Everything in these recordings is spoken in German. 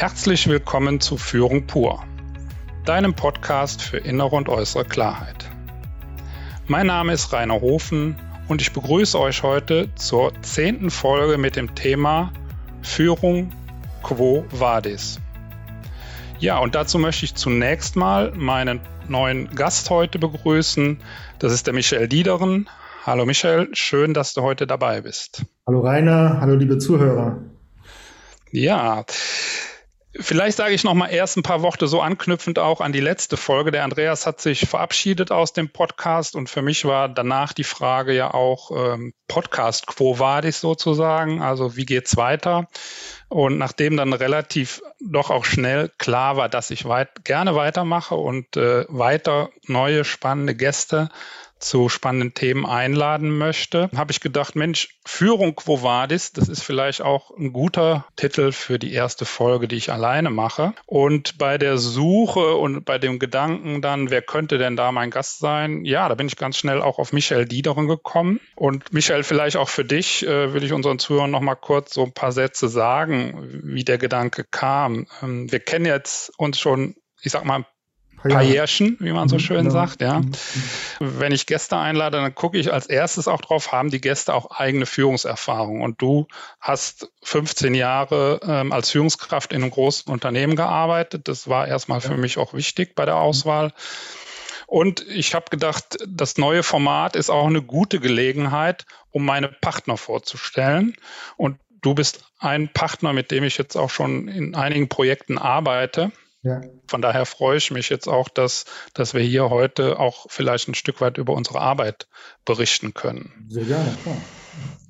Herzlich willkommen zu Führung pur, deinem Podcast für innere und äußere Klarheit. Mein Name ist Rainer Hofen und ich begrüße euch heute zur zehnten Folge mit dem Thema Führung Quo Vadis. Ja, und dazu möchte ich zunächst mal meinen neuen Gast heute begrüßen. Das ist der Michael Diederen. Hallo Michael, schön, dass du heute dabei bist. Hallo Rainer, hallo liebe Zuhörer. Ja, Vielleicht sage ich noch mal erst ein paar Worte so anknüpfend auch an die letzte Folge. Der Andreas hat sich verabschiedet aus dem Podcast und für mich war danach die Frage ja auch ähm, Podcast Quo Vadis sozusagen, also wie geht's weiter? Und nachdem dann relativ doch auch schnell klar war, dass ich weit, gerne weitermache und äh, weiter neue spannende Gäste zu spannenden Themen einladen möchte, habe ich gedacht, Mensch, Führung Quo Vadis, das ist vielleicht auch ein guter Titel für die erste Folge, die ich alleine mache. Und bei der Suche und bei dem Gedanken dann, wer könnte denn da mein Gast sein? Ja, da bin ich ganz schnell auch auf Michael Diederen gekommen. Und Michael, vielleicht auch für dich äh, will ich unseren Zuhörern noch mal kurz so ein paar Sätze sagen, wie der Gedanke kam. Ähm, wir kennen jetzt uns schon ich sag mal, Jährchen, wie man so mhm, schön ja. sagt, ja. Mhm. Wenn ich Gäste einlade, dann gucke ich als erstes auch drauf, haben die Gäste auch eigene Führungserfahrung. Und du hast 15 Jahre ähm, als Führungskraft in einem großen Unternehmen gearbeitet. Das war erstmal für mich auch wichtig bei der mhm. Auswahl. Und ich habe gedacht, das neue Format ist auch eine gute Gelegenheit, um meine Partner vorzustellen. Und du bist ein Partner, mit dem ich jetzt auch schon in einigen Projekten arbeite. Ja. Von daher freue ich mich jetzt auch, dass, dass wir hier heute auch vielleicht ein Stück weit über unsere Arbeit berichten können. Sehr gerne, klar.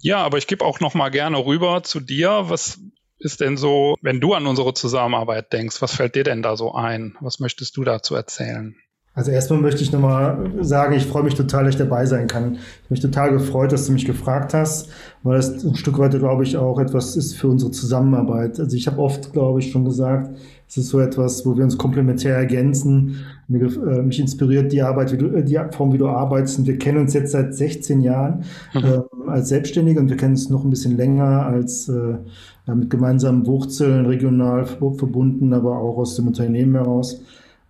Ja, aber ich gebe auch noch mal gerne rüber zu dir. Was ist denn so, wenn du an unsere Zusammenarbeit denkst, was fällt dir denn da so ein? Was möchtest du dazu erzählen? Also erstmal möchte ich nochmal sagen, ich freue mich total, dass ich dabei sein kann. Ich habe mich total gefreut, dass du mich gefragt hast, weil das ein Stück weit, glaube ich, auch etwas ist für unsere Zusammenarbeit. Also ich habe oft, glaube ich, schon gesagt, es ist so etwas, wo wir uns komplementär ergänzen. Äh, mich inspiriert die Arbeit, wie du, äh, die Form, wie du arbeitest. Und wir kennen uns jetzt seit 16 Jahren mhm. äh, als Selbstständige und wir kennen uns noch ein bisschen länger als äh, mit gemeinsamen Wurzeln, regional verbunden, aber auch aus dem Unternehmen heraus.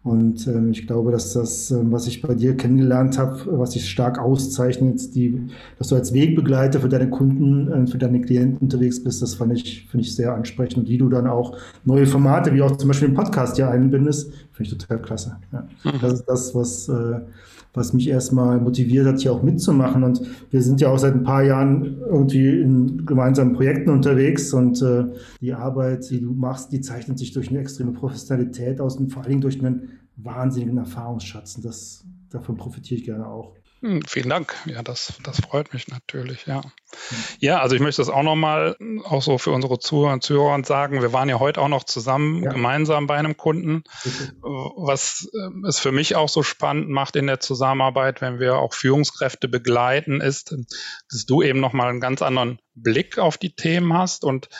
Und ähm, ich glaube, dass das, ähm, was ich bei dir kennengelernt habe, was sich stark auszeichnet, die, dass du als Wegbegleiter für deine Kunden, äh, für deine Klienten unterwegs bist, das fand ich, finde ich sehr ansprechend. Und wie du dann auch neue Formate, wie auch zum Beispiel den Podcast hier einbindest, finde ich total klasse. Ja. Mhm. Das ist das, was, äh, was mich erstmal motiviert hat, hier auch mitzumachen. Und wir sind ja auch seit ein paar Jahren irgendwie in gemeinsamen Projekten unterwegs und äh, die Arbeit, die du machst, die zeichnet sich durch eine extreme Professionalität aus und vor allen Dingen durch einen wahnsinnigen Erfahrungsschatz. Und das, davon profitiere ich gerne auch. Hm, vielen Dank. Ja, das, das freut mich natürlich, ja. Ja, also ich möchte das auch nochmal auch so für unsere Zuhörer und Zuhörer sagen. Wir waren ja heute auch noch zusammen ja. gemeinsam bei einem Kunden, was äh, es für mich auch so spannend macht in der Zusammenarbeit, wenn wir auch Führungskräfte begleiten, ist, dass du eben nochmal einen ganz anderen Blick auf die Themen hast und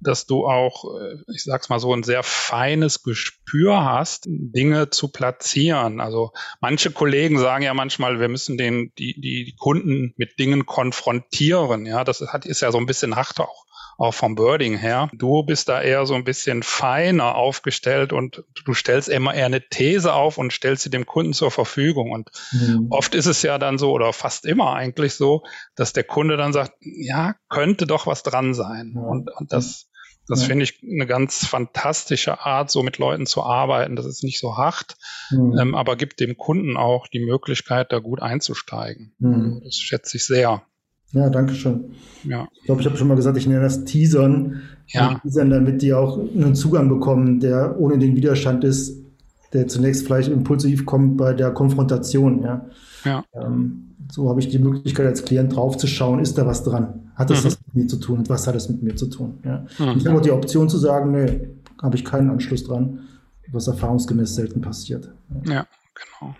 dass du auch, äh, ich sag's mal so, ein sehr feines Gespür hast, Dinge zu platzieren. Also manche Kollegen sagen ja manchmal, wir müssen den, die, die Kunden mit Dingen konfrontieren. Ja, das hat, ist ja so ein bisschen hart auch auch vom Birding her. Du bist da eher so ein bisschen feiner aufgestellt und du stellst immer eher eine These auf und stellst sie dem Kunden zur Verfügung. Und mhm. oft ist es ja dann so oder fast immer eigentlich so, dass der Kunde dann sagt, ja, könnte doch was dran sein. Ja. Und, und das das ja. finde ich eine ganz fantastische Art, so mit Leuten zu arbeiten. Das ist nicht so hart, mhm. ähm, aber gibt dem Kunden auch die Möglichkeit, da gut einzusteigen. Mhm. Das schätze ich sehr. Ja, danke schön. Ja. Ich glaube, ich habe schon mal gesagt, ich nenne das Teasern. Ja. Teasern, damit die auch einen Zugang bekommen, der ohne den Widerstand ist, der zunächst vielleicht impulsiv kommt bei der Konfrontation. Ja. ja. Ähm, so habe ich die Möglichkeit als Klient draufzuschauen, ist da was dran? Hat das mhm. was mit mir zu tun und was hat es mit mir zu tun? Ja. Mhm. Ich habe auch die Option zu sagen, nee, habe ich keinen Anschluss dran, was erfahrungsgemäß selten passiert. Ja, ja genau.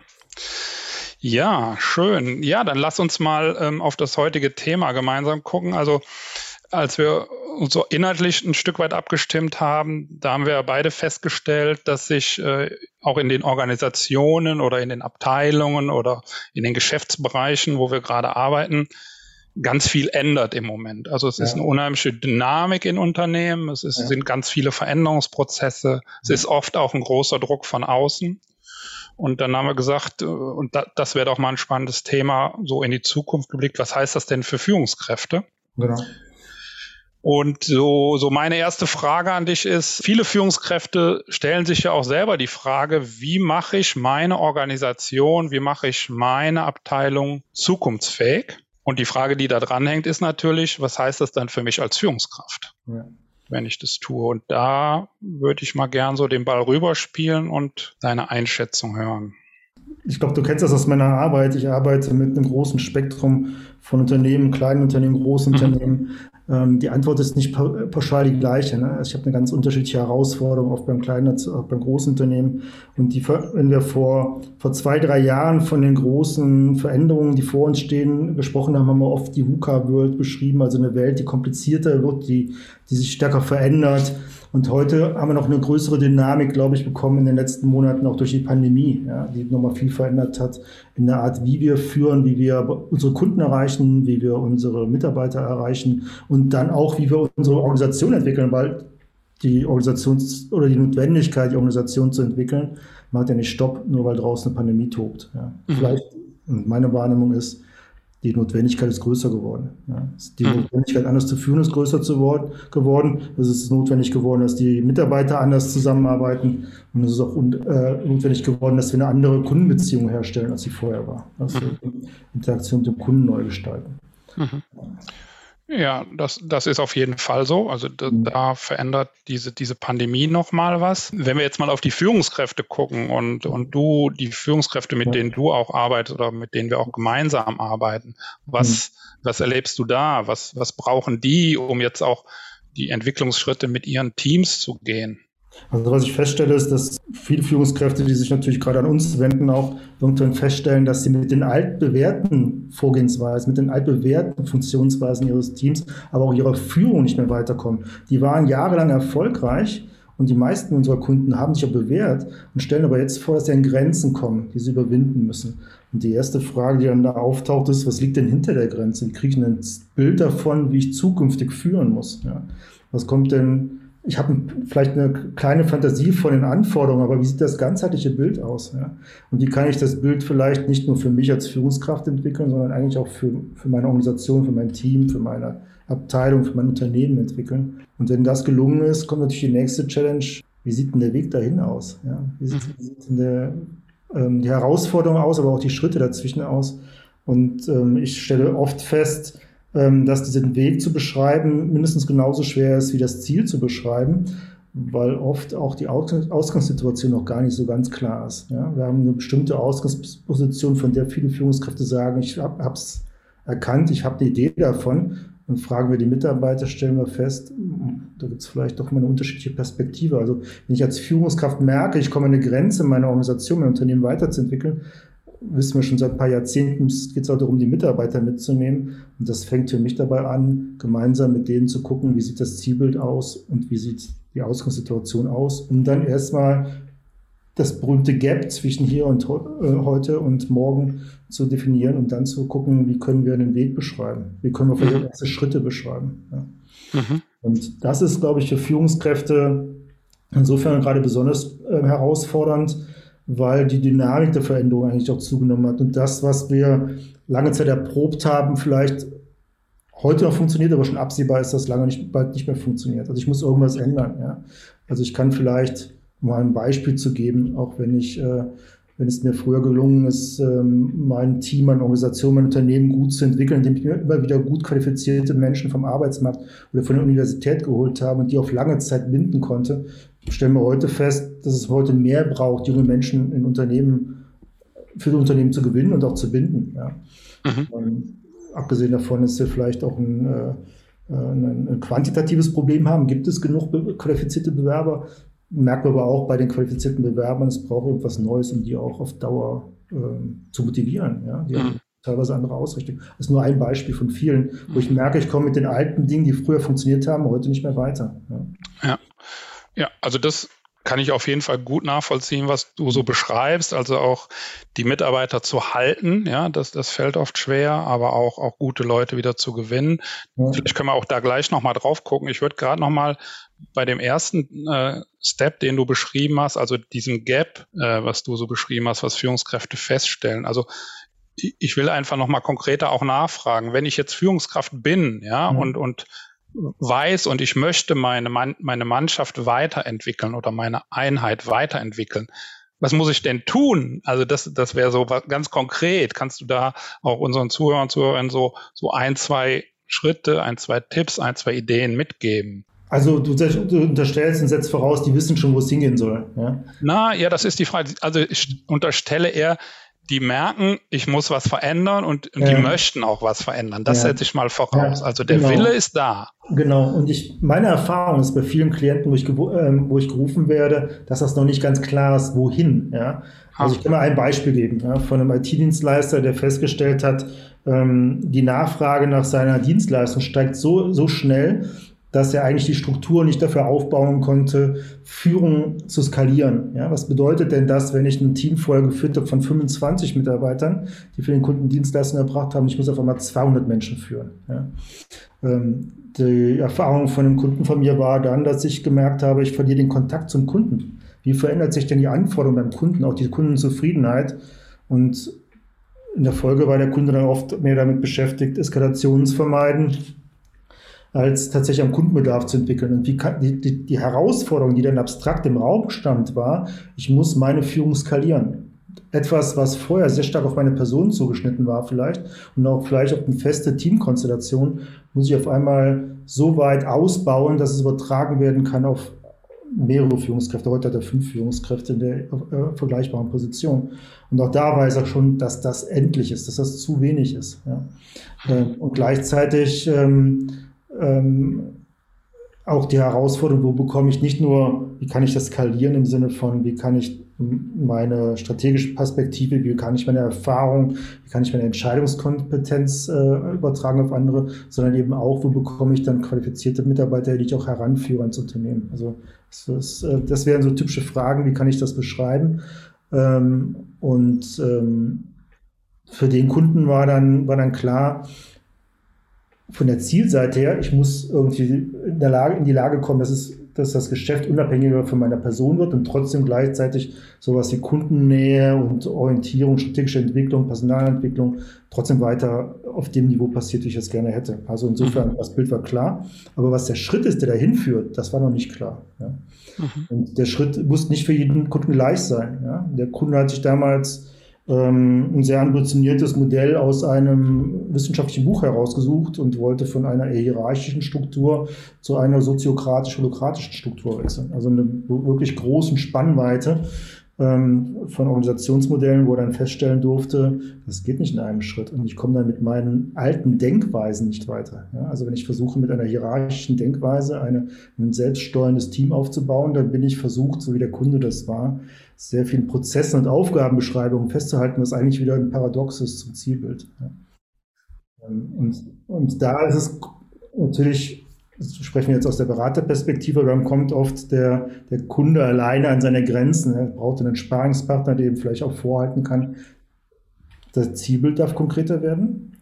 Ja, schön. Ja, dann lass uns mal ähm, auf das heutige Thema gemeinsam gucken. Also als wir so inhaltlich ein Stück weit abgestimmt haben, da haben wir beide festgestellt, dass sich äh, auch in den Organisationen oder in den Abteilungen oder in den Geschäftsbereichen, wo wir gerade arbeiten, ganz viel ändert im Moment. Also es ja. ist eine unheimliche Dynamik in Unternehmen, es ist, ja. sind ganz viele Veränderungsprozesse, es ist oft auch ein großer Druck von außen. Und dann haben wir gesagt, äh, und da, das wäre doch mal ein spannendes Thema, so in die Zukunft geblickt, was heißt das denn für Führungskräfte? Genau. Und so, so meine erste Frage an dich ist, viele Führungskräfte stellen sich ja auch selber die Frage, wie mache ich meine Organisation, wie mache ich meine Abteilung zukunftsfähig? Und die Frage, die da dranhängt, ist natürlich, was heißt das dann für mich als Führungskraft, ja. wenn ich das tue? Und da würde ich mal gern so den Ball rüberspielen und deine Einschätzung hören. Ich glaube, du kennst das aus meiner Arbeit. Ich arbeite mit einem großen Spektrum von Unternehmen, kleinen Unternehmen, großen mhm. Unternehmen. Ähm, die Antwort ist nicht pauschal die gleiche. Ne? Also ich habe eine ganz unterschiedliche Herausforderung, auch beim kleinen, auch beim großen Unternehmen. Und die, wenn wir vor, vor zwei, drei Jahren von den großen Veränderungen, die vor uns stehen, gesprochen haben, haben wir oft die VUCA-World beschrieben, also eine Welt, die komplizierter wird, die, die sich stärker verändert. Und heute haben wir noch eine größere Dynamik, glaube ich, bekommen in den letzten Monaten, auch durch die Pandemie, ja, die nochmal viel verändert hat in der Art, wie wir führen, wie wir unsere Kunden erreichen, wie wir unsere Mitarbeiter erreichen und dann auch, wie wir unsere Organisation entwickeln, weil die Organisations- oder die Notwendigkeit, die Organisation zu entwickeln, macht ja nicht Stopp, nur weil draußen eine Pandemie tobt. Ja. Mhm. Vielleicht, und meine Wahrnehmung ist, die Notwendigkeit ist größer geworden. Ja. Die mhm. Notwendigkeit, anders zu führen, ist größer zu geworden. Es ist notwendig geworden, dass die Mitarbeiter anders zusammenarbeiten. Und es ist auch äh, notwendig geworden, dass wir eine andere Kundenbeziehung herstellen, als sie vorher war. Also mhm. Interaktion mit dem Kunden neu gestalten. Mhm. Ja, das, das ist auf jeden Fall so. Also da, mhm. da verändert diese, diese Pandemie nochmal was. Wenn wir jetzt mal auf die Führungskräfte gucken und, und du, die Führungskräfte, mit denen du auch arbeitest oder mit denen wir auch gemeinsam arbeiten, was, mhm. was erlebst du da? Was, was brauchen die, um jetzt auch die Entwicklungsschritte mit ihren Teams zu gehen? Also was ich feststelle, ist, dass viele Führungskräfte, die sich natürlich gerade an uns wenden, auch irgendwann feststellen, dass sie mit den altbewährten Vorgehensweisen, mit den altbewährten Funktionsweisen ihres Teams, aber auch ihrer Führung nicht mehr weiterkommen. Die waren jahrelang erfolgreich und die meisten unserer Kunden haben sich ja bewährt und stellen aber jetzt vor, dass sie an Grenzen kommen, die sie überwinden müssen. Und die erste Frage, die dann da auftaucht, ist, was liegt denn hinter der Grenze? Wie kriege ich ein Bild davon, wie ich zukünftig führen muss? Ja. Was kommt denn ich habe vielleicht eine kleine Fantasie von den Anforderungen, aber wie sieht das ganzheitliche Bild aus? Ja? Und wie kann ich das Bild vielleicht nicht nur für mich als Führungskraft entwickeln, sondern eigentlich auch für, für meine Organisation, für mein Team, für meine Abteilung, für mein Unternehmen entwickeln? Und wenn das gelungen ist, kommt natürlich die nächste Challenge. Wie sieht denn der Weg dahin aus? Ja? Wie sieht, wie sieht denn der, ähm, die Herausforderung aus, aber auch die Schritte dazwischen aus? Und ähm, ich stelle oft fest, ähm, dass diesen Weg zu beschreiben mindestens genauso schwer ist wie das Ziel zu beschreiben, weil oft auch die Ausgangssituation noch gar nicht so ganz klar ist. Ja? Wir haben eine bestimmte Ausgangsposition, von der viele Führungskräfte sagen, ich habe es erkannt, ich habe eine Idee davon. Und fragen wir die Mitarbeiter, stellen wir fest, da gibt es vielleicht doch mal eine unterschiedliche Perspektive. Also wenn ich als Führungskraft merke, ich komme an eine Grenze, meine Organisation, mein Unternehmen weiterzuentwickeln, wissen wir schon seit ein paar Jahrzehnten, es geht auch darum, die Mitarbeiter mitzunehmen. Und das fängt für mich dabei an, gemeinsam mit denen zu gucken, wie sieht das Zielbild aus und wie sieht die Ausgangssituation aus, um dann erstmal das berühmte Gap zwischen hier und äh, heute und morgen zu definieren und dann zu gucken, wie können wir einen Weg beschreiben, wie können wir vielleicht mhm. erste Schritte beschreiben. Ja. Mhm. Und das ist, glaube ich, für Führungskräfte insofern gerade besonders äh, herausfordernd, weil die Dynamik der Veränderung eigentlich auch zugenommen hat. Und das, was wir lange Zeit erprobt haben, vielleicht heute noch funktioniert, aber schon absehbar ist, dass lange nicht, bald nicht mehr funktioniert. Also ich muss irgendwas ändern. Ja. Also ich kann vielleicht mal ein Beispiel zu geben, auch wenn ich, äh, wenn es mir früher gelungen ist, ähm, mein Team, meine Organisation, mein Unternehmen gut zu entwickeln, indem ich mir immer wieder gut qualifizierte Menschen vom Arbeitsmarkt oder von der Universität geholt habe und die auf lange Zeit binden konnte, stellen wir heute fest, dass es heute mehr braucht, junge Menschen in Unternehmen, für die Unternehmen zu gewinnen und auch zu binden. Ja. Mhm. abgesehen davon, dass wir vielleicht auch ein, äh, ein, ein, quantitatives Problem haben, gibt es genug qualifizierte Bewerber, merken wir aber auch bei den qualifizierten Bewerbern, es braucht irgendwas Neues, um die auch auf Dauer äh, zu motivieren. Ja. Die mhm. teilweise andere Ausrichtung. Das ist nur ein Beispiel von vielen, wo ich mhm. merke, ich komme mit den alten Dingen, die früher funktioniert haben, heute nicht mehr weiter. Ja. ja. Ja, also das kann ich auf jeden Fall gut nachvollziehen, was du so beschreibst. Also auch die Mitarbeiter zu halten, ja, das, das fällt oft schwer, aber auch, auch gute Leute wieder zu gewinnen. Ja. Vielleicht können wir auch da gleich nochmal drauf gucken. Ich würde gerade nochmal bei dem ersten äh, Step, den du beschrieben hast, also diesem Gap, äh, was du so beschrieben hast, was Führungskräfte feststellen. Also ich will einfach nochmal konkreter auch nachfragen. Wenn ich jetzt Führungskraft bin, ja, mhm. und, und weiß und ich möchte meine, meine Mannschaft weiterentwickeln oder meine Einheit weiterentwickeln. Was muss ich denn tun? Also das, das wäre so ganz konkret. Kannst du da auch unseren Zuhörern und Zuhörern so, so ein, zwei Schritte, ein, zwei Tipps, ein, zwei Ideen mitgeben? Also du, du, unterstellst und setzt voraus, die wissen schon, wo es hingehen soll. Ja? Na, ja, das ist die Frage. Also ich unterstelle eher, die merken, ich muss was verändern und, und ja. die möchten auch was verändern. Das ja. setze ich mal voraus. Also der genau. Wille ist da. Genau. Und ich, meine Erfahrung ist bei vielen Klienten, wo ich, ähm, wo ich gerufen werde, dass das noch nicht ganz klar ist, wohin. Ja? Also ich kann mal ein Beispiel geben ja, von einem IT-Dienstleister, der festgestellt hat, ähm, die Nachfrage nach seiner Dienstleistung steigt so, so schnell, dass er eigentlich die Struktur nicht dafür aufbauen konnte, Führung zu skalieren. Ja, was bedeutet denn das, wenn ich ein Team vorher geführt habe von 25 Mitarbeitern, die für den Kunden Dienstleistungen erbracht haben, ich muss auf einmal 200 Menschen führen. Ja. Ähm, die Erfahrung von einem Kunden von mir war dann, dass ich gemerkt habe, ich verliere den Kontakt zum Kunden. Wie verändert sich denn die Anforderung beim Kunden, auch die Kundenzufriedenheit? Und in der Folge war der Kunde dann oft mehr damit beschäftigt, Eskalationen zu vermeiden, als tatsächlich am Kundenbedarf zu entwickeln. Und die, die, die Herausforderung, die dann abstrakt im Raum stand, war, ich muss meine Führung skalieren. Etwas, was vorher sehr stark auf meine Person zugeschnitten war vielleicht und auch vielleicht auf eine feste Teamkonstellation, muss ich auf einmal so weit ausbauen, dass es übertragen werden kann auf mehrere Führungskräfte. Heute hat er fünf Führungskräfte in der äh, vergleichbaren Position. Und auch da weiß er schon, dass das endlich ist, dass das zu wenig ist. Ja. Äh, und gleichzeitig ähm, ähm, auch die Herausforderung, wo bekomme ich nicht nur, wie kann ich das skalieren im Sinne von, wie kann ich meine strategische Perspektive, wie kann ich meine Erfahrung, wie kann ich meine Entscheidungskompetenz äh, übertragen auf andere, sondern eben auch, wo bekomme ich dann qualifizierte Mitarbeiter, die ich auch heranführe ans Unternehmen. Also das, ist, äh, das wären so typische Fragen, wie kann ich das beschreiben? Ähm, und ähm, für den Kunden war dann, war dann klar, von der Zielseite her, ich muss irgendwie in, der Lage, in die Lage kommen, dass, es, dass das Geschäft unabhängiger von meiner Person wird und trotzdem gleichzeitig sowas wie Kundennähe und Orientierung, strategische Entwicklung, Personalentwicklung trotzdem weiter auf dem Niveau passiert, wie ich es gerne hätte. Also insofern, mhm. das Bild war klar. Aber was der Schritt ist, der dahin führt, das war noch nicht klar. Ja. Mhm. Und der Schritt muss nicht für jeden Kunden gleich sein. Ja. Der Kunde hat sich damals ähm, ein sehr ambitioniertes Modell aus einem wissenschaftlichen Buch herausgesucht und wollte von einer hierarchischen Struktur zu einer soziokratisch-holokratischen Struktur wechseln. Also eine wirklich großen Spannweite ähm, von Organisationsmodellen, wo er dann feststellen durfte, das geht nicht in einem Schritt und ich komme dann mit meinen alten Denkweisen nicht weiter. Ja, also wenn ich versuche mit einer hierarchischen Denkweise eine, ein selbststeuerndes Team aufzubauen, dann bin ich versucht, so wie der Kunde das war, sehr vielen Prozessen und Aufgabenbeschreibungen festzuhalten, was eigentlich wieder ein Paradox ist zum Zielbild. Ähm, und, und da ist es natürlich sprechen wir jetzt aus der Beraterperspektive, dann kommt oft der, der Kunde alleine an seine Grenzen. Er braucht einen Sparingspartner, der ihm vielleicht auch vorhalten kann. Das Zielbild darf konkreter werden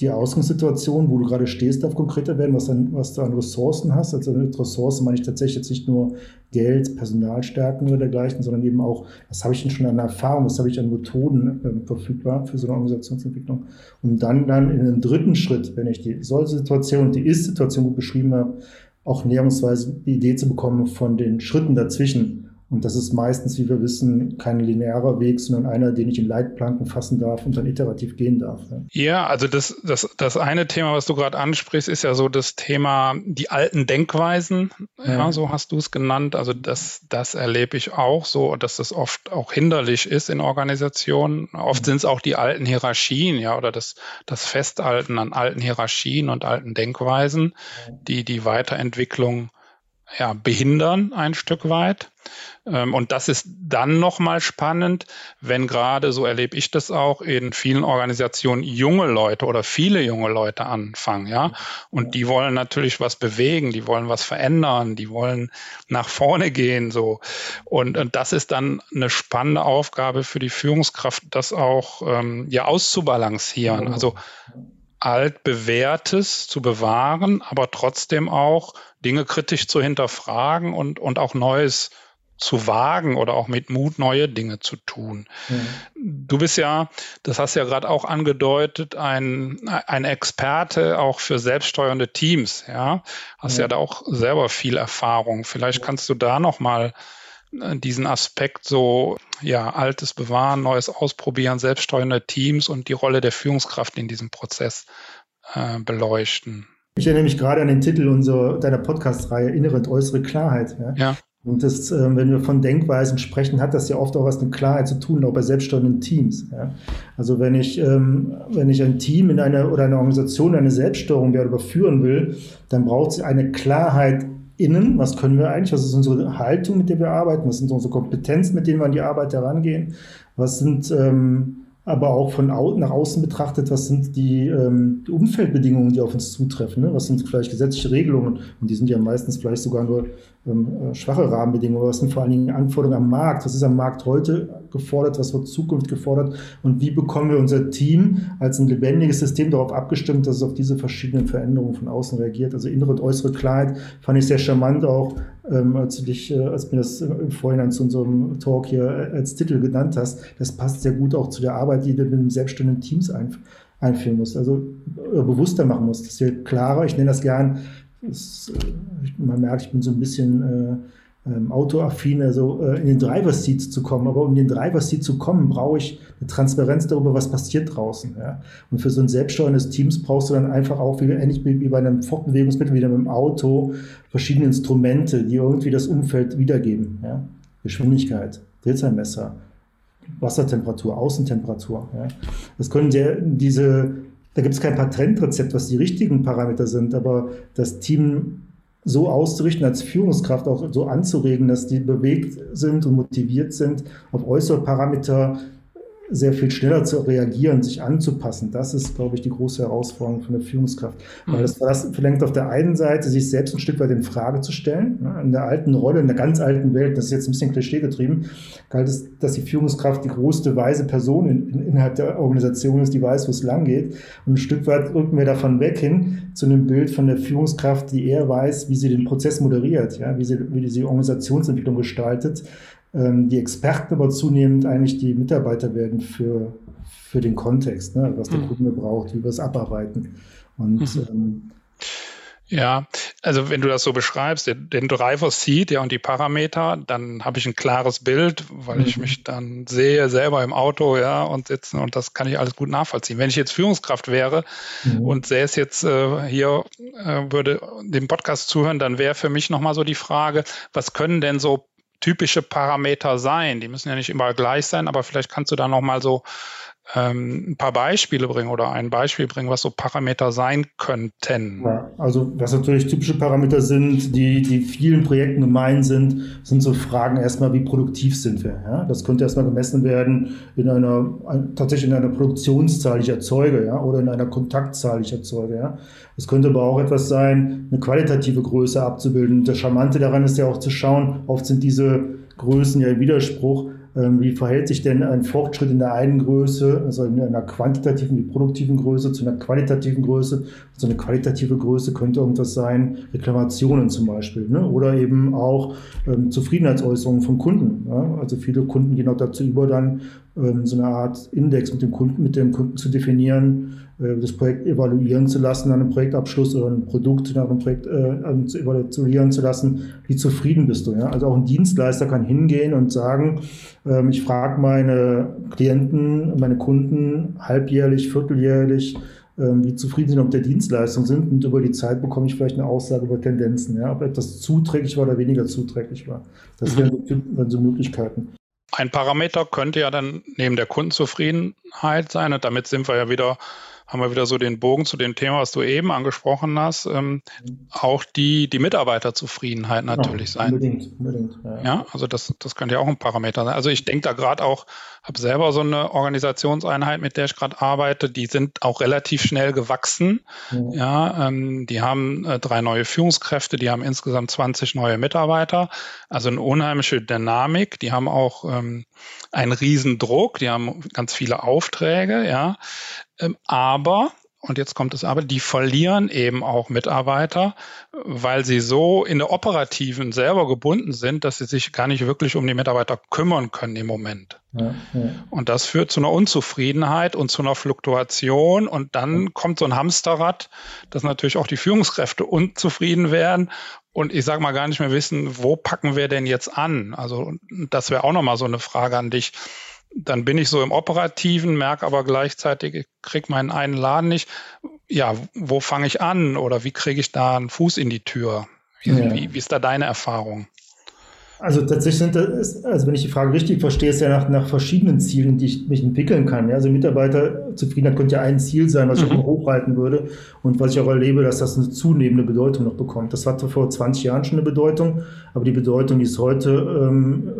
die Ausgangssituation, wo du gerade stehst, darf konkreter werden, was, dann, was du an Ressourcen hast. Also mit Ressourcen meine ich tatsächlich jetzt nicht nur Geld, Personalstärken oder dergleichen, sondern eben auch, was habe ich denn schon an Erfahrung, was habe ich an Methoden äh, verfügbar für so eine Organisationsentwicklung. Und dann, dann in einem dritten Schritt, wenn ich die Soll-Situation und die Ist-Situation gut beschrieben habe, auch näherungsweise die Idee zu bekommen von den Schritten dazwischen und das ist meistens, wie wir wissen, kein linearer Weg, sondern einer, den ich in Leitplanken fassen darf und dann iterativ gehen darf. Ja, also das, das, das eine Thema, was du gerade ansprichst, ist ja so das Thema die alten Denkweisen. Ja, ja so hast du es genannt. Also das, das erlebe ich auch so, dass das oft auch hinderlich ist in Organisationen. Oft sind es auch die alten Hierarchien, ja, oder das, das Festhalten an alten Hierarchien und alten Denkweisen, die die Weiterentwicklung ja, behindern ein Stück weit. Ähm, und das ist dann nochmal spannend, wenn gerade, so erlebe ich das auch, in vielen Organisationen junge Leute oder viele junge Leute anfangen, ja. Und die wollen natürlich was bewegen, die wollen was verändern, die wollen nach vorne gehen, so. Und, und das ist dann eine spannende Aufgabe für die Führungskraft, das auch ähm, ja auszubalancieren. Also altbewährtes zu bewahren, aber trotzdem auch Dinge kritisch zu hinterfragen und, und auch Neues zu wagen oder auch mit Mut neue Dinge zu tun. Mhm. Du bist ja, das hast du ja gerade auch angedeutet, ein, ein Experte auch für selbststeuernde Teams, ja. Hast mhm. ja da auch selber viel Erfahrung. Vielleicht kannst du da nochmal äh, diesen Aspekt so, ja, altes bewahren, neues ausprobieren, selbststeuernde Teams und die Rolle der Führungskraft in diesem Prozess äh, beleuchten. Ich erinnere mich gerade an den Titel unserer, deiner Podcast-Reihe Innere und äußere Klarheit. Ja. ja. Und das, äh, wenn wir von Denkweisen sprechen, hat das ja oft auch was mit Klarheit zu tun, auch bei selbstständigen Teams. Ja. Also wenn ich, ähm, wenn ich ein Team in einer oder eine Organisation eine Selbststeuerung überführen will, dann braucht es eine Klarheit innen. Was können wir eigentlich? Was ist unsere Haltung, mit der wir arbeiten? Was sind unsere Kompetenzen, mit denen wir an die Arbeit herangehen? Was sind ähm, aber auch von au nach außen betrachtet, was sind die, ähm, die Umfeldbedingungen, die auf uns zutreffen? Ne? Was sind vielleicht gesetzliche Regelungen? Und die sind ja meistens vielleicht sogar nur ähm, äh, schwache Rahmenbedingungen. Was sind vor allen Dingen Anforderungen am Markt? Was ist am Markt heute gefordert? Was wird Zukunft gefordert? Und wie bekommen wir unser Team als ein lebendiges System darauf abgestimmt, dass es auf diese verschiedenen Veränderungen von außen reagiert? Also innere und äußere Klarheit fand ich sehr charmant auch, ähm, als du dich, äh, als mir das im Vorhinein zu unserem Talk hier äh, als Titel genannt hast. Das passt sehr gut auch zu der Arbeit, die du mit dem selbstständigen Teams einf einführen musst, also äh, bewusster machen musst, dass wir klarer, ich nenne das gern, äh, man merkt, ich bin so ein bisschen äh, ähm, autoaffin, also äh, in den Driver Seat zu kommen. Aber um in den Driver Seat zu kommen, brauche ich eine Transparenz darüber, was passiert draußen. Ja? Und für so ein selbststeuerndes Teams brauchst du dann einfach auch, wie, ähnlich wie bei einem Fortbewegungsmittel, wie einem Auto, verschiedene Instrumente, die irgendwie das Umfeld wiedergeben. Ja? Geschwindigkeit, Drehzahlmesser, Wassertemperatur, Außentemperatur. Ja? Das können sehr, diese, da gibt es kein Patentrezept, was die richtigen Parameter sind, aber das Team so auszurichten, als Führungskraft auch so anzuregen, dass die bewegt sind und motiviert sind, auf äußere Parameter sehr viel schneller zu reagieren, sich anzupassen. Das ist, glaube ich, die große Herausforderung von der Führungskraft. Weil das, das verlangt auf der einen Seite, sich selbst ein Stück weit in Frage zu stellen. Ne? In der alten Rolle, in der ganz alten Welt, das ist jetzt ein bisschen Klischee getrieben, galt es, dass die Führungskraft die größte weise Person in, in, innerhalb der Organisation ist, die weiß, wo es lang geht. Und ein Stück weit rücken wir davon weg hin zu einem Bild von der Führungskraft, die eher weiß, wie sie den Prozess moderiert, ja? wie sie, wie sie Organisationsentwicklung gestaltet die Experten aber zunehmend eigentlich die Mitarbeiter werden für, für den Kontext, ne, was der mhm. Kunde braucht, wie wir es abarbeiten. Und mhm. ähm, ja, also wenn du das so beschreibst, den, den Driver Seat ja, und die Parameter, dann habe ich ein klares Bild, weil mhm. ich mich dann sehe selber im Auto ja und sitzen und das kann ich alles gut nachvollziehen. Wenn ich jetzt Führungskraft wäre mhm. und sähe es jetzt äh, hier, äh, würde dem Podcast zuhören, dann wäre für mich nochmal so die Frage, was können denn so typische Parameter sein. Die müssen ja nicht immer gleich sein, aber vielleicht kannst du da nochmal so ähm, ein paar Beispiele bringen oder ein Beispiel bringen, was so Parameter sein könnten. Ja, also was natürlich typische Parameter sind, die, die vielen Projekten gemein sind, sind so Fragen erstmal, wie produktiv sind wir. Ja? Das könnte erstmal gemessen werden in einer, tatsächlich in einer Produktionszahl, die ich erzeuge, ja, oder in einer Kontaktzahl, die ich erzeuge. Ja? Es könnte aber auch etwas sein, eine qualitative Größe abzubilden. Das Charmante daran ist ja auch zu schauen, oft sind diese Größen ja im Widerspruch wie verhält sich denn ein Fortschritt in der einen Größe, also in einer quantitativen wie produktiven Größe zu einer qualitativen Größe? So eine qualitative Größe könnte irgendwas sein, Reklamationen zum Beispiel, ne? oder eben auch ähm, Zufriedenheitsäußerungen von Kunden. Ja? Also viele Kunden gehen auch dazu über, dann ähm, so eine Art Index mit dem Kunden, mit dem Kunden zu definieren, das Projekt evaluieren zu lassen an einem Projektabschluss oder ein Produkt nach einem Projekt äh, zu evaluieren zu lassen, wie zufrieden bist du. Ja? Also auch ein Dienstleister kann hingehen und sagen, ähm, ich frage meine Klienten, meine Kunden halbjährlich, vierteljährlich, ähm, wie zufrieden sie noch mit der Dienstleistung sind und über die Zeit bekomme ich vielleicht eine Aussage über Tendenzen, ja? ob etwas zuträglich war oder weniger zuträglich war. Das wären, wären so Möglichkeiten. Ein Parameter könnte ja dann neben der Kundenzufriedenheit sein und damit sind wir ja wieder haben wir wieder so den Bogen zu dem Thema, was du eben angesprochen hast, ähm, auch die, die Mitarbeiterzufriedenheit natürlich ja, sein. Unbedingt, unbedingt. Ja, ja also das, das könnte ja auch ein Parameter sein. Also ich denke da gerade auch, habe selber so eine Organisationseinheit, mit der ich gerade arbeite, die sind auch relativ schnell gewachsen. Ja, ja ähm, die haben äh, drei neue Führungskräfte, die haben insgesamt 20 neue Mitarbeiter, also eine unheimliche Dynamik. Die haben auch ähm, einen riesen Druck, die haben ganz viele Aufträge, ja. Ähm, aber und jetzt kommt es aber, die verlieren eben auch Mitarbeiter, weil sie so in der operativen selber gebunden sind, dass sie sich gar nicht wirklich um die Mitarbeiter kümmern können im Moment. Ja, ja. Und das führt zu einer Unzufriedenheit und zu einer Fluktuation. Und dann ja. kommt so ein Hamsterrad, dass natürlich auch die Führungskräfte unzufrieden werden und ich sage mal gar nicht mehr wissen, wo packen wir denn jetzt an? Also das wäre auch nochmal so eine Frage an dich dann bin ich so im Operativen, merke aber gleichzeitig, ich kriege meinen einen Laden nicht. Ja, wo fange ich an oder wie kriege ich da einen Fuß in die Tür? Wie, ja. wie, wie ist da deine Erfahrung? Also tatsächlich sind das, also wenn ich die Frage richtig verstehe, ist ja nach, nach verschiedenen Zielen, die ich mich entwickeln kann. Ja, also Mitarbeiterzufriedenheit könnte ja ein Ziel sein, was ich mhm. auch hochhalten würde und was ich auch erlebe, dass das eine zunehmende Bedeutung noch bekommt. Das hatte vor 20 Jahren schon eine Bedeutung, aber die Bedeutung, die es heute ähm,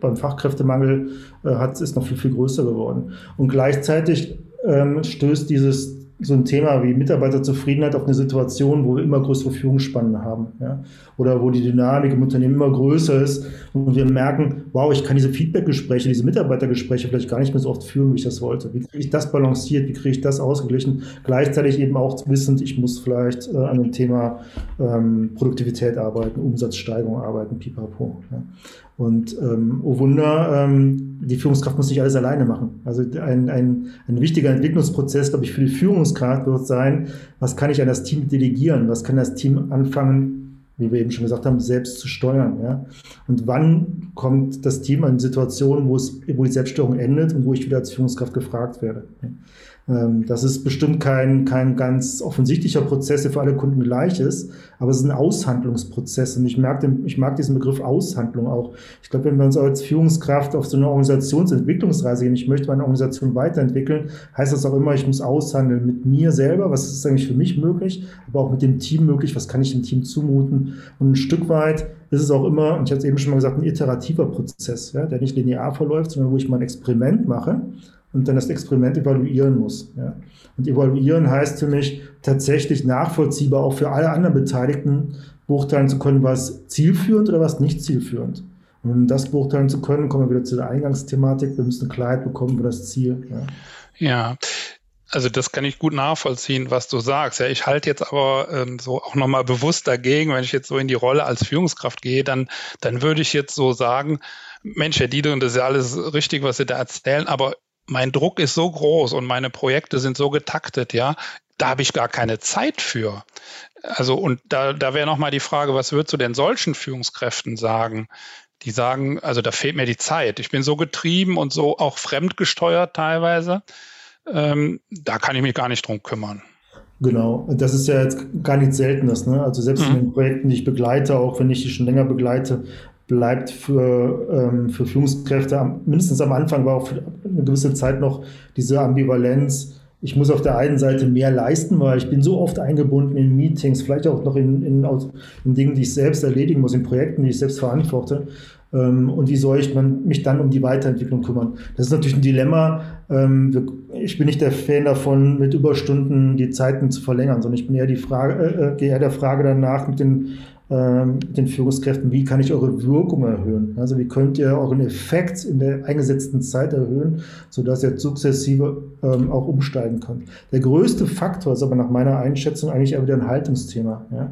beim Fachkräftemangel äh, hat, ist noch viel, viel größer geworden. Und gleichzeitig ähm, stößt dieses so ein Thema wie Mitarbeiterzufriedenheit auf eine Situation, wo wir immer größere Führungsspannen haben. Ja? Oder wo die Dynamik im Unternehmen immer größer ist und wir merken, wow, ich kann diese Feedbackgespräche, diese Mitarbeitergespräche vielleicht gar nicht mehr so oft führen, wie ich das wollte. Wie kriege ich das balanciert? Wie kriege ich das ausgeglichen? Gleichzeitig eben auch wissend, ich muss vielleicht äh, an dem Thema ähm, Produktivität arbeiten, Umsatzsteigerung arbeiten, pipapo. Ja? Und ähm, oh Wunder, ähm, die Führungskraft muss nicht alles alleine machen. Also ein, ein, ein wichtiger Entwicklungsprozess, glaube ich, für die Führungskraft wird sein, was kann ich an das Team delegieren, was kann das Team anfangen, wie wir eben schon gesagt haben, selbst zu steuern. Ja? Und wann kommt das Team an Situationen, wo, es, wo die Selbststeuerung endet und wo ich wieder als Führungskraft gefragt werde. Ja? Ähm, das ist bestimmt kein, kein ganz offensichtlicher Prozess, der für alle Kunden gleich ist, aber es ist ein Aushandlungsprozess und ich mag, den, ich mag diesen Begriff Aushandlung auch. Ich glaube, wenn wir uns als Führungskraft auf so eine Organisationsentwicklungsreise gehen, ich möchte meine Organisation weiterentwickeln, heißt das auch immer, ich muss aushandeln mit mir selber, was ist eigentlich für mich möglich, aber auch mit dem Team möglich, was kann ich dem Team zumuten und ein Stück weit ist es auch immer, und ich hatte es eben schon mal gesagt, ein iterativer Prozess, ja, der nicht linear verläuft, sondern wo ich mal ein Experiment mache und dann das Experiment evaluieren muss. Ja. Und evaluieren heißt für mich tatsächlich nachvollziehbar auch für alle anderen Beteiligten beurteilen zu können, was zielführend oder was nicht zielführend. Und um das beurteilen zu können, kommen wir wieder zu der Eingangsthematik. Wir müssen eine Klarheit bekommen über das Ziel. Ja. ja. Also das kann ich gut nachvollziehen, was du sagst. Ja, ich halte jetzt aber ähm, so auch nochmal bewusst dagegen, wenn ich jetzt so in die Rolle als Führungskraft gehe, dann, dann würde ich jetzt so sagen, Mensch, Herr Diedering, das ist ja alles richtig, was Sie da erzählen, aber mein Druck ist so groß und meine Projekte sind so getaktet, ja, da habe ich gar keine Zeit für. Also, und da, da wäre nochmal die Frage, was würdest du denn solchen Führungskräften sagen? Die sagen, also da fehlt mir die Zeit. Ich bin so getrieben und so auch fremdgesteuert teilweise. Ähm, da kann ich mich gar nicht drum kümmern. Genau, und das ist ja jetzt gar nichts Seltenes. Ne? Also selbst mhm. in den Projekten, die ich begleite, auch wenn ich die schon länger begleite, bleibt für, ähm, für Führungskräfte am, mindestens am Anfang war auch für eine gewisse Zeit noch diese Ambivalenz. Ich muss auf der einen Seite mehr leisten, weil ich bin so oft eingebunden in Meetings, vielleicht auch noch in, in, in Dingen, die ich selbst erledigen muss, in Projekten, die ich selbst verantworte. Ähm, und wie soll ich mich dann um die Weiterentwicklung kümmern? Das ist natürlich ein Dilemma. Ähm, ich bin nicht der Fan davon, mit Überstunden die Zeiten zu verlängern, sondern ich bin eher die Frage, äh, äh eher der Frage danach, mit den ähm, den Führungskräften, wie kann ich eure Wirkung erhöhen? Also wie könnt ihr euren Effekt in der eingesetzten Zeit erhöhen, sodass ihr sukzessive ähm, auch umsteigen könnt. Der größte Faktor ist aber nach meiner Einschätzung eigentlich wieder ein Haltungsthema. Ja?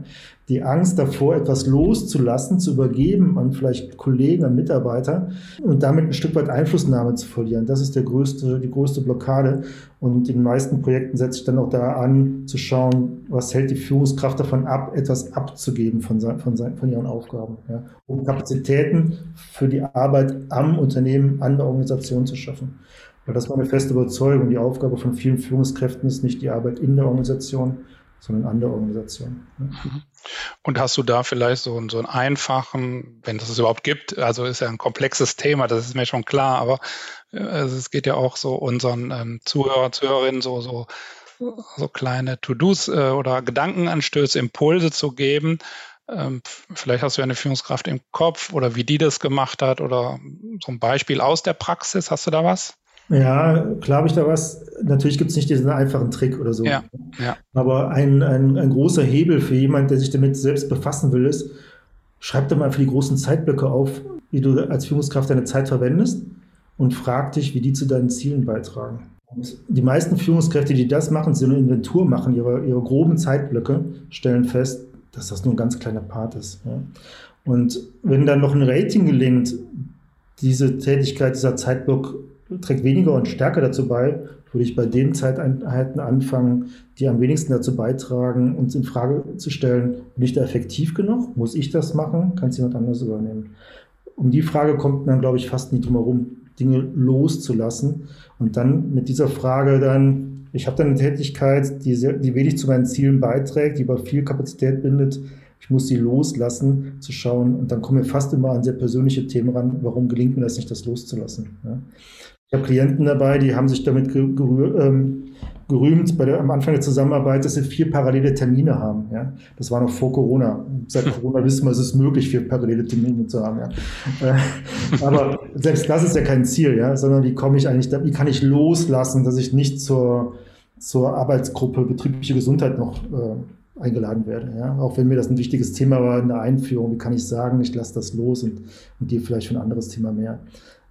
Die Angst davor, etwas loszulassen, zu übergeben an vielleicht Kollegen, an Mitarbeiter und damit ein Stück weit Einflussnahme zu verlieren. Das ist der größte, die größte Blockade. Und in den meisten Projekten setze ich dann auch da an, zu schauen, was hält die Führungskraft davon ab, etwas abzugeben von, von, von ihren Aufgaben, ja, um Kapazitäten für die Arbeit am Unternehmen, an der Organisation zu schaffen. Weil das war eine feste Überzeugung. Die Aufgabe von vielen Führungskräften ist nicht die Arbeit in der Organisation, sondern an der Organisation. Mhm. Und hast du da vielleicht so, einen, so einen einfachen, wenn das es überhaupt gibt, also ist ja ein komplexes Thema, das ist mir schon klar, aber äh, also es geht ja auch so unseren ähm, Zuhörer, Zuhörerinnen so, so so kleine To-Dos äh, oder Gedankenanstöße, Impulse zu geben. Ähm, vielleicht hast du ja eine Führungskraft im Kopf oder wie die das gemacht hat oder so ein Beispiel aus der Praxis. Hast du da was? Ja, klar habe ich da was. Natürlich gibt es nicht diesen einfachen Trick oder so. Ja, ja. Aber ein, ein, ein großer Hebel für jemanden, der sich damit selbst befassen will, ist, schreib doch mal für die großen Zeitblöcke auf, wie du als Führungskraft deine Zeit verwendest und frag dich, wie die zu deinen Zielen beitragen. Und die meisten Führungskräfte, die das machen, sie eine Inventur machen, ihre, ihre groben Zeitblöcke, stellen fest, dass das nur ein ganz kleiner Part ist. Ja. Und wenn dann noch ein Rating gelingt, diese Tätigkeit, dieser Zeitblock trägt weniger und stärker dazu bei, würde ich bei den Zeiteinheiten anfangen, die am wenigsten dazu beitragen, uns in Frage zu stellen, bin ich da effektiv genug? Muss ich das machen? Kann es jemand anderes übernehmen? Um die Frage kommt man, glaube ich, fast nie drum herum, Dinge loszulassen und dann mit dieser Frage dann, ich habe dann eine Tätigkeit, die, sehr, die wenig zu meinen Zielen beiträgt, die aber viel Kapazität bindet, ich muss sie loslassen, zu schauen und dann kommen wir fast immer an sehr persönliche Themen ran, warum gelingt mir das nicht, das loszulassen. Ja? Ich habe Klienten dabei, die haben sich damit ähm, gerühmt bei der, am Anfang der Zusammenarbeit, dass sie vier parallele Termine haben. Ja? Das war noch vor Corona. Seit Corona wissen wir, es ist möglich, vier parallele Termine zu haben. Ja? Äh, aber selbst das ist ja kein Ziel, ja? sondern wie komme ich eigentlich, wie kann ich loslassen, dass ich nicht zur, zur Arbeitsgruppe betriebliche Gesundheit noch äh, eingeladen werde. Ja? Auch wenn mir das ein wichtiges Thema war in der Einführung, wie kann ich sagen, ich lasse das los und, und gehe vielleicht für ein anderes Thema mehr.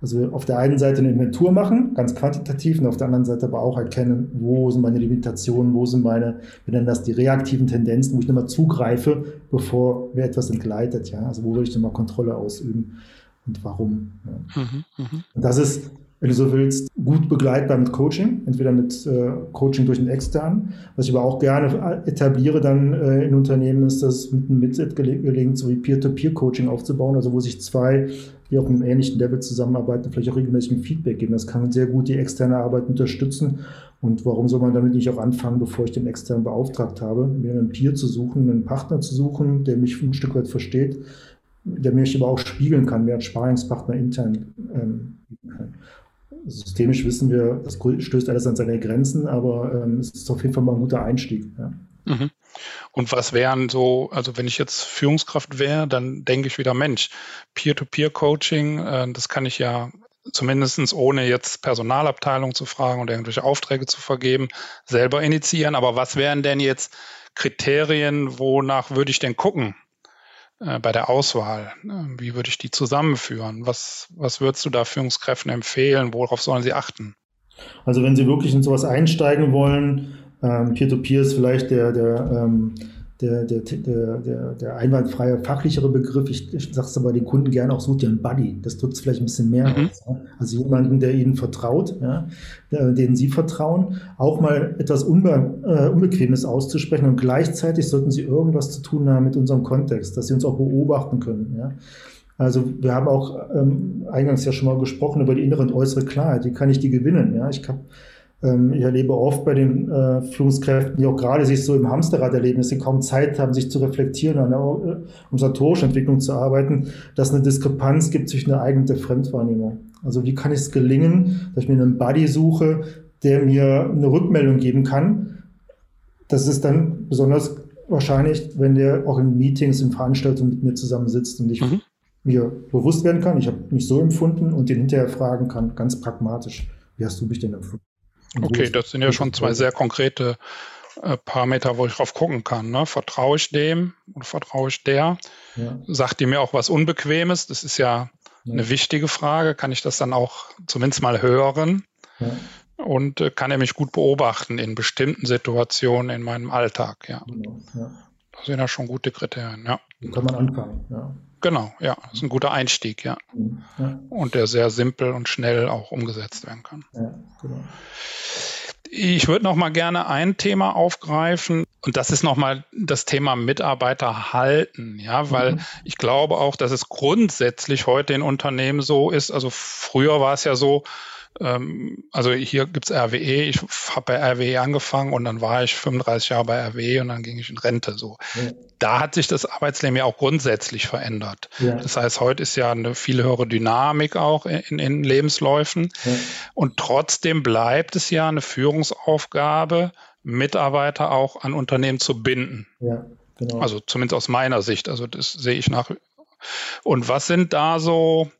Also auf der einen Seite eine Inventur machen, ganz quantitativ, und auf der anderen Seite aber auch erkennen, wo sind meine Limitationen, wo sind meine, wir nennen das die reaktiven Tendenzen, wo ich nochmal zugreife, bevor mir etwas entgleitet. Ja? Also wo will ich nochmal Kontrolle ausüben und warum. Ja? Mhm, mh. Und das ist wenn du so willst, gut begleitbar mit Coaching, entweder mit äh, Coaching durch einen externen. Was ich aber auch gerne etabliere dann äh, in Unternehmen, ist das mit einem Mit gelingt, so wie Peer-to-Peer-Coaching aufzubauen, also wo sich zwei, die auf einem ähnlichen Level zusammenarbeiten, vielleicht auch regelmäßig Feedback geben. Das kann sehr gut die externe Arbeit unterstützen. Und warum soll man damit nicht auch anfangen, bevor ich den externen beauftragt habe, mir einen Peer zu suchen, einen Partner zu suchen, der mich ein Stück weit versteht, der mich aber auch spiegeln kann, mir als Sparingspartner intern ähm, kann systemisch wissen wir, das stößt alles an seine Grenzen, aber ähm, es ist auf jeden Fall mal ein guter Einstieg. Ja. Mhm. Und was wären so, also wenn ich jetzt Führungskraft wäre, dann denke ich wieder, Mensch, Peer-to-Peer-Coaching, äh, das kann ich ja zumindest ohne jetzt Personalabteilung zu fragen oder irgendwelche Aufträge zu vergeben, selber initiieren. Aber was wären denn jetzt Kriterien, wonach würde ich denn gucken? Äh, bei der Auswahl? Ne? Wie würde ich die zusammenführen? Was, was würdest du da Führungskräften empfehlen? Worauf sollen sie achten? Also wenn sie wirklich in sowas einsteigen wollen, ähm, Peer-to-Peer ist vielleicht der, der ähm, der, der, der, der, einwandfreie, fachlichere Begriff. Ich, ich sage es aber den Kunden gerne auch, sucht ihr einen Buddy. Das drückt es vielleicht ein bisschen mehr mhm. aus. Ja? Also jemanden, der ihnen vertraut, ja? denen sie vertrauen, auch mal etwas Unbe äh, Unbequemes auszusprechen und gleichzeitig sollten sie irgendwas zu tun haben mit unserem Kontext, dass sie uns auch beobachten können. Ja? Also wir haben auch ähm, eingangs ja schon mal gesprochen über die innere und äußere Klarheit. Wie kann ich die gewinnen? Ja, ich habe ich erlebe oft bei den äh, Führungskräften, die auch gerade sich so im Hamsterrad erleben, dass sie kaum Zeit haben, sich zu reflektieren, an der äh, organisatorischen Entwicklung zu arbeiten, dass es eine Diskrepanz gibt zwischen der eigenen und der Fremdwahrnehmung. Also wie kann es gelingen, dass ich mir einen Buddy suche, der mir eine Rückmeldung geben kann. Das ist dann besonders wahrscheinlich, wenn der auch in Meetings, in Veranstaltungen mit mir zusammensitzt und ich mhm. mir bewusst werden kann, ich habe mich so empfunden und den hinterher fragen kann, ganz pragmatisch. Wie hast du mich denn empfunden? Okay, das sind ja schon zwei sehr konkrete äh, Parameter, wo ich drauf gucken kann. Ne? Vertraue ich dem oder vertraue ich der? Ja. Sagt die mir auch was Unbequemes? Das ist ja, ja, eine wichtige Frage. Kann ich das dann auch zumindest mal hören? Ja. Und äh, kann er mich gut beobachten in bestimmten Situationen in meinem Alltag? Ja. Genau, das sind ja schon gute Kriterien. Ja. So kann man anfangen. Ja. Genau, ja, das ist ein guter Einstieg, ja. ja. Und der sehr simpel und schnell auch umgesetzt werden kann. Ja, genau. Ich würde noch mal gerne ein Thema aufgreifen und das ist noch mal das Thema Mitarbeiter halten, ja, weil mhm. ich glaube auch, dass es grundsätzlich heute in Unternehmen so ist. Also früher war es ja so, ähm, also hier gibt's RWE, ich habe bei RWE angefangen und dann war ich 35 Jahre bei RWE und dann ging ich in Rente. So. Ja. Da hat sich das Arbeitsleben ja auch grundsätzlich verändert. Ja. Das heißt, heute ist ja eine viel höhere Dynamik auch in, in Lebensläufen. Ja. Und trotzdem bleibt es ja eine Führungsaufgabe, Mitarbeiter auch an Unternehmen zu binden. Ja, genau. Also zumindest aus meiner Sicht. Also das sehe ich nach. Und was sind da so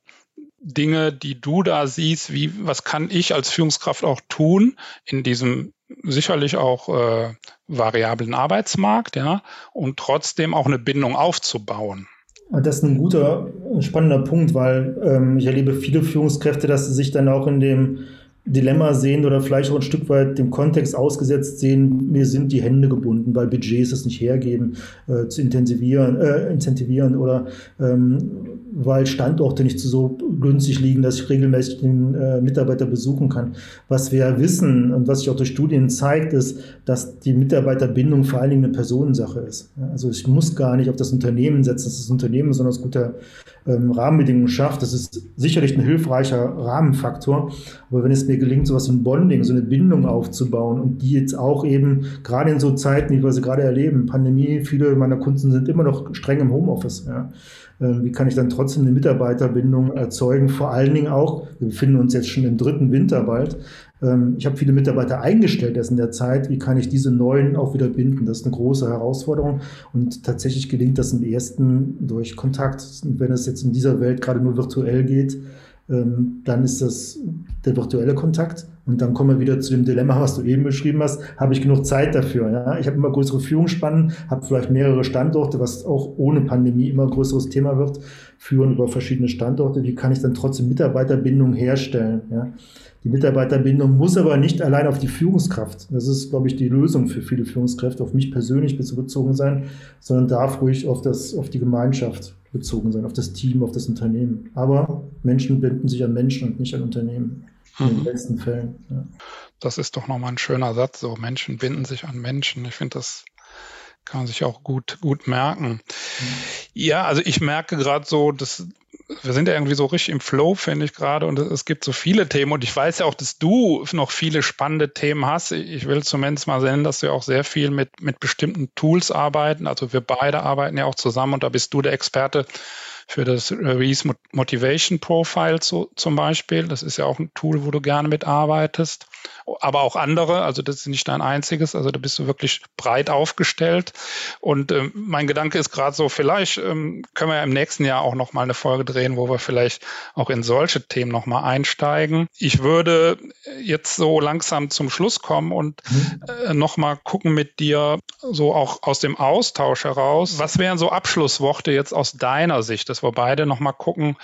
Dinge, die du da siehst, wie, was kann ich als Führungskraft auch tun in diesem sicherlich auch äh, variablen Arbeitsmarkt, ja, und trotzdem auch eine Bindung aufzubauen? Das ist ein guter, spannender Punkt, weil ähm, ich erlebe viele Führungskräfte, dass sie sich dann auch in dem Dilemma sehen oder vielleicht auch ein Stück weit dem Kontext ausgesetzt sehen, mir sind die Hände gebunden, weil Budgets es nicht hergeben, äh, zu intensivieren, äh, incentivieren oder ähm, weil Standorte nicht so günstig liegen, dass ich regelmäßig den äh, Mitarbeiter besuchen kann. Was wir wissen und was sich auch durch Studien zeigt, ist, dass die Mitarbeiterbindung vor allen Dingen eine Personensache ist. Also ich muss gar nicht auf das Unternehmen setzen, dass das Unternehmen besonders gute ähm, Rahmenbedingungen schafft. Das ist sicherlich ein hilfreicher Rahmenfaktor. Aber wenn es mir gelingt, so wie ein Bonding, so eine Bindung aufzubauen und die jetzt auch eben gerade in so Zeiten, wie wir sie gerade erleben, Pandemie, viele meiner Kunden sind immer noch streng im Homeoffice. Ja wie kann ich dann trotzdem eine Mitarbeiterbindung erzeugen? Vor allen Dingen auch, wir befinden uns jetzt schon im dritten Winter bald. Ähm, ich habe viele Mitarbeiter eingestellt erst in der Zeit. Wie kann ich diese neuen auch wieder binden? Das ist eine große Herausforderung. Und tatsächlich gelingt das im ersten durch Kontakt. Und wenn es jetzt in dieser Welt gerade nur virtuell geht, ähm, dann ist das der virtuelle Kontakt. Und dann kommen wir wieder zu dem Dilemma, was du eben beschrieben hast. Habe ich genug Zeit dafür? Ja? Ich habe immer größere Führungsspannen, habe vielleicht mehrere Standorte, was auch ohne Pandemie immer ein größeres Thema wird, führen über verschiedene Standorte. Wie kann ich dann trotzdem Mitarbeiterbindung herstellen? Ja? Die Mitarbeiterbindung muss aber nicht allein auf die Führungskraft. Das ist, glaube ich, die Lösung für viele Führungskräfte, auf mich persönlich bezogen sein, sondern darf ruhig auf, das, auf die Gemeinschaft bezogen sein, auf das Team, auf das Unternehmen. Aber Menschen binden sich an Menschen und nicht an Unternehmen. In den besten mhm. Fällen. Ja. Das ist doch nochmal ein schöner Satz. So, Menschen binden sich an Menschen. Ich finde, das kann man sich auch gut, gut merken. Mhm. Ja, also ich merke gerade so, dass wir sind ja irgendwie so richtig im Flow, finde ich gerade, und es gibt so viele Themen. Und ich weiß ja auch, dass du noch viele spannende Themen hast. Ich will zumindest mal sehen, dass wir auch sehr viel mit, mit bestimmten Tools arbeiten. Also wir beide arbeiten ja auch zusammen und da bist du der Experte für das Reese Motivation Profile zu, zum Beispiel. Das ist ja auch ein Tool, wo du gerne mitarbeitest. Aber auch andere, also das ist nicht dein einziges, also da bist du wirklich breit aufgestellt. Und ähm, mein Gedanke ist gerade so, vielleicht ähm, können wir ja im nächsten Jahr auch nochmal eine Folge drehen, wo wir vielleicht auch in solche Themen nochmal einsteigen. Ich würde jetzt so langsam zum Schluss kommen und mhm. äh, nochmal gucken mit dir, so auch aus dem Austausch heraus, was wären so Abschlussworte jetzt aus deiner Sicht? dass wir beide nochmal gucken,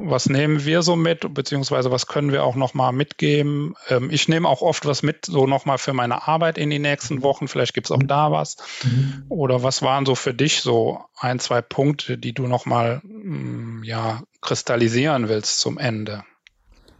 was nehmen wir so mit, beziehungsweise was können wir auch nochmal mitgeben. Ähm, ich nehme auch oft was mit, so nochmal für meine Arbeit in die nächsten Wochen. Vielleicht gibt es auch da was. Mhm. Oder was waren so für dich so ein, zwei Punkte, die du nochmal mm, ja, kristallisieren willst zum Ende?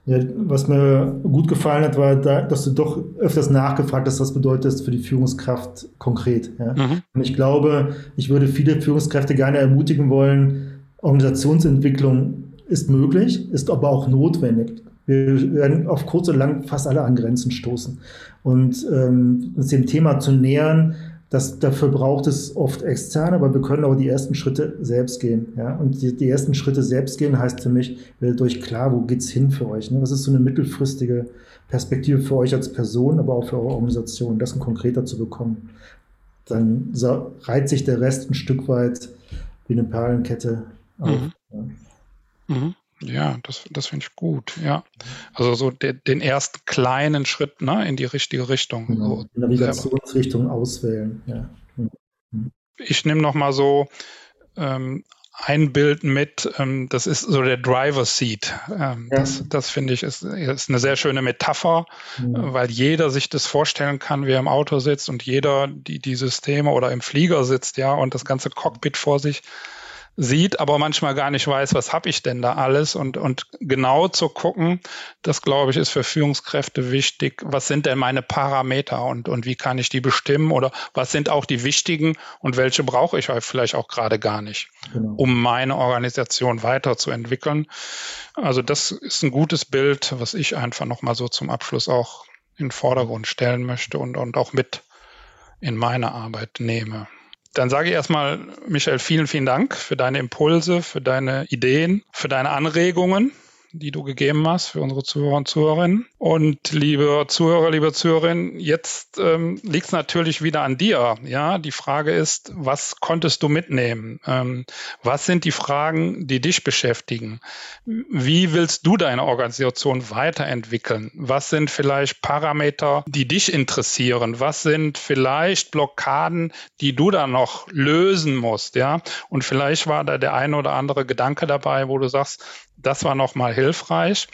Ja, was mir gut gefallen hat, war, da, dass du doch öfters nachgefragt hast, was bedeutet das für die Führungskraft konkret. Ja? Mhm. Und ich glaube, ich würde viele Führungskräfte gerne ermutigen wollen, Organisationsentwicklung ist möglich, ist aber auch notwendig. Wir werden auf kurz oder lang fast alle an Grenzen stoßen. Und ähm, uns dem Thema zu nähern, das, dafür braucht es oft externe, aber wir können auch die ersten Schritte selbst gehen. Ja? Und die, die ersten Schritte selbst gehen heißt für mich, werdet euch klar, wo geht's hin für euch? Ne? Was ist so eine mittelfristige Perspektive für euch als Person, aber auch für eure Organisation, das konkreter zu bekommen? Dann reiht sich der Rest ein Stück weit wie eine Perlenkette Mhm. Mhm. Ja, das, das finde ich gut, ja. Also so de, den ersten kleinen Schritt ne, in die richtige Richtung. Genau. So Navigationsrichtung auswählen, ja. Mhm. Ich nehme noch mal so ähm, ein Bild mit, ähm, das ist so der Driver Seat. Ähm, ja. Das, das finde ich ist, ist eine sehr schöne Metapher, mhm. weil jeder sich das vorstellen kann, wie er im Auto sitzt und jeder die, die Systeme oder im Flieger sitzt, ja, und das ganze Cockpit vor sich sieht, aber manchmal gar nicht weiß, was habe ich denn da alles und, und genau zu gucken, das glaube ich ist für Führungskräfte wichtig. Was sind denn meine Parameter und, und wie kann ich die bestimmen oder was sind auch die wichtigen und welche brauche ich vielleicht auch gerade gar nicht, genau. um meine Organisation weiterzuentwickeln. Also das ist ein gutes Bild, was ich einfach nochmal so zum Abschluss auch in den Vordergrund stellen möchte und, und auch mit in meine Arbeit nehme. Dann sage ich erstmal, Michael, vielen, vielen Dank für deine Impulse, für deine Ideen, für deine Anregungen die du gegeben hast für unsere Zuhörer und Zuhörerinnen. Und liebe Zuhörer, liebe Zuhörerinnen, jetzt ähm, liegt es natürlich wieder an dir. Ja, die Frage ist, was konntest du mitnehmen? Ähm, was sind die Fragen, die dich beschäftigen? Wie willst du deine Organisation weiterentwickeln? Was sind vielleicht Parameter, die dich interessieren? Was sind vielleicht Blockaden, die du da noch lösen musst? Ja, und vielleicht war da der eine oder andere Gedanke dabei, wo du sagst, das war nochmal hilfreich.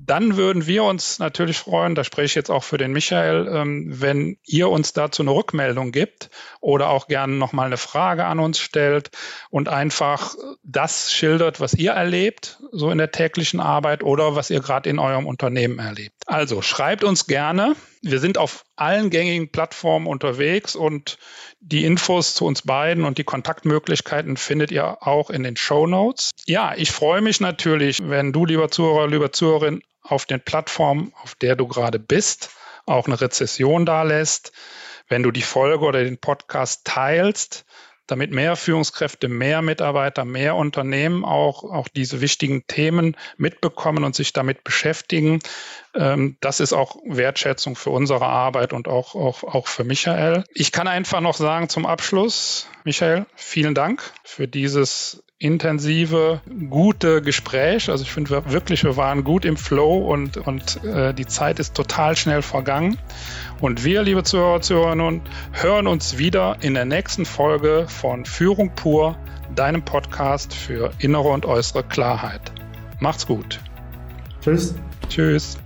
Dann würden wir uns natürlich freuen, da spreche ich jetzt auch für den Michael, ähm, wenn ihr uns dazu eine Rückmeldung gibt oder auch gerne nochmal eine Frage an uns stellt und einfach das schildert, was ihr erlebt, so in der täglichen Arbeit oder was ihr gerade in eurem Unternehmen erlebt. Also schreibt uns gerne. Wir sind auf allen gängigen Plattformen unterwegs und die Infos zu uns beiden und die Kontaktmöglichkeiten findet ihr auch in den Show Notes. Ja, ich freue mich natürlich, wenn du, lieber Zuhörer, lieber Zuhörerin, auf den Plattformen, auf der du gerade bist, auch eine Rezession da lässt, wenn du die Folge oder den Podcast teilst, damit mehr Führungskräfte, mehr Mitarbeiter, mehr Unternehmen auch, auch diese wichtigen Themen mitbekommen und sich damit beschäftigen. Ähm, das ist auch Wertschätzung für unsere Arbeit und auch, auch, auch für Michael. Ich kann einfach noch sagen zum Abschluss, Michael, vielen Dank für dieses intensive, gute Gespräch. Also ich finde wirklich, wir waren gut im Flow und, und äh, die Zeit ist total schnell vergangen. Und wir, liebe Zuhörer, Zuhörerinnen, hören uns wieder in der nächsten Folge von Führung pur, deinem Podcast für innere und äußere Klarheit. Macht's gut. Tschüss. Tschüss.